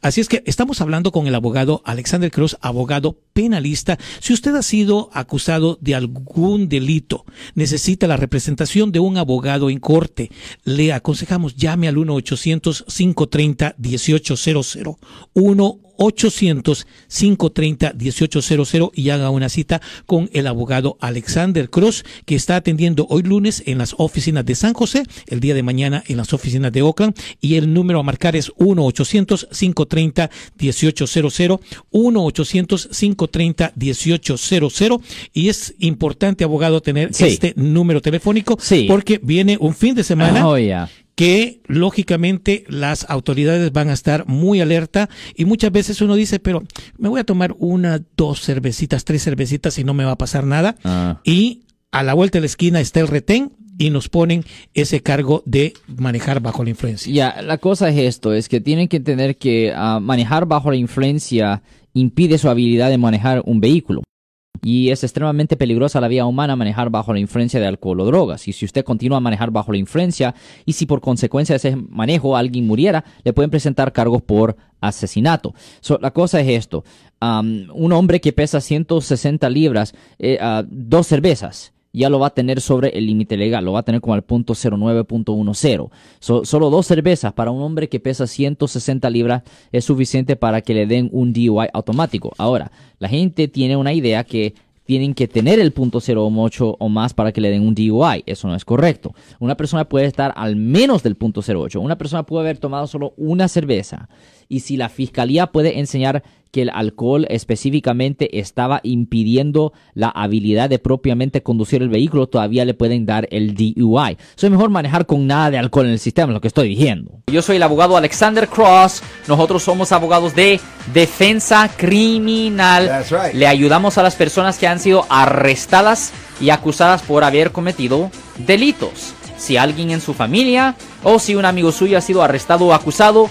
Así es que estamos hablando con el abogado Alexander Cruz, abogado penalista. Si usted ha sido acusado de algún delito, necesita la representación de un abogado en corte, le aconsejamos llame al 1-800-530-1800. 1 800-530-1800 y haga una cita con el abogado Alexander Cross, que está atendiendo hoy lunes en las oficinas de San José, el día de mañana en las oficinas de Oakland, y el número a marcar es 1-800-530-1800, 1-800-530-1800, y es importante, abogado, tener este número telefónico, porque viene un fin de semana. Oh, que lógicamente las autoridades van a estar muy alerta y muchas veces uno dice, pero me voy a tomar una, dos cervecitas, tres cervecitas y no me va a pasar nada. Ah. Y a la vuelta de la esquina está el retén y nos ponen ese cargo de manejar bajo la influencia. Ya, la cosa es esto, es que tienen que entender que ah, manejar bajo la influencia impide su habilidad de manejar un vehículo y es extremadamente peligrosa la vía humana manejar bajo la influencia de alcohol o drogas. Y si usted continúa a manejar bajo la influencia y si por consecuencia de ese manejo alguien muriera, le pueden presentar cargos por asesinato. la cosa es esto. un hombre que pesa 160 libras, ah, dos cervezas, ya lo va a tener sobre el límite legal, lo va a tener como al punto 09.10. solo dos cervezas para un hombre que pesa 160 libras es suficiente para que le den un DUI automático. Ahora, la gente tiene una idea que tienen que tener el punto 08 o más para que le den un DUI. Eso no es correcto. Una persona puede estar al menos del punto 08. Una persona puede haber tomado solo una cerveza. Y si la fiscalía puede enseñar que el alcohol específicamente estaba impidiendo la habilidad de propiamente conducir el vehículo, todavía le pueden dar el DUI. es mejor manejar con nada de alcohol en el sistema, es lo que estoy diciendo. Yo soy el abogado Alexander Cross. Nosotros somos abogados de defensa criminal. Le ayudamos a las personas que han sido arrestadas y acusadas por haber cometido delitos. Si alguien en su familia o si un amigo suyo ha sido arrestado o acusado,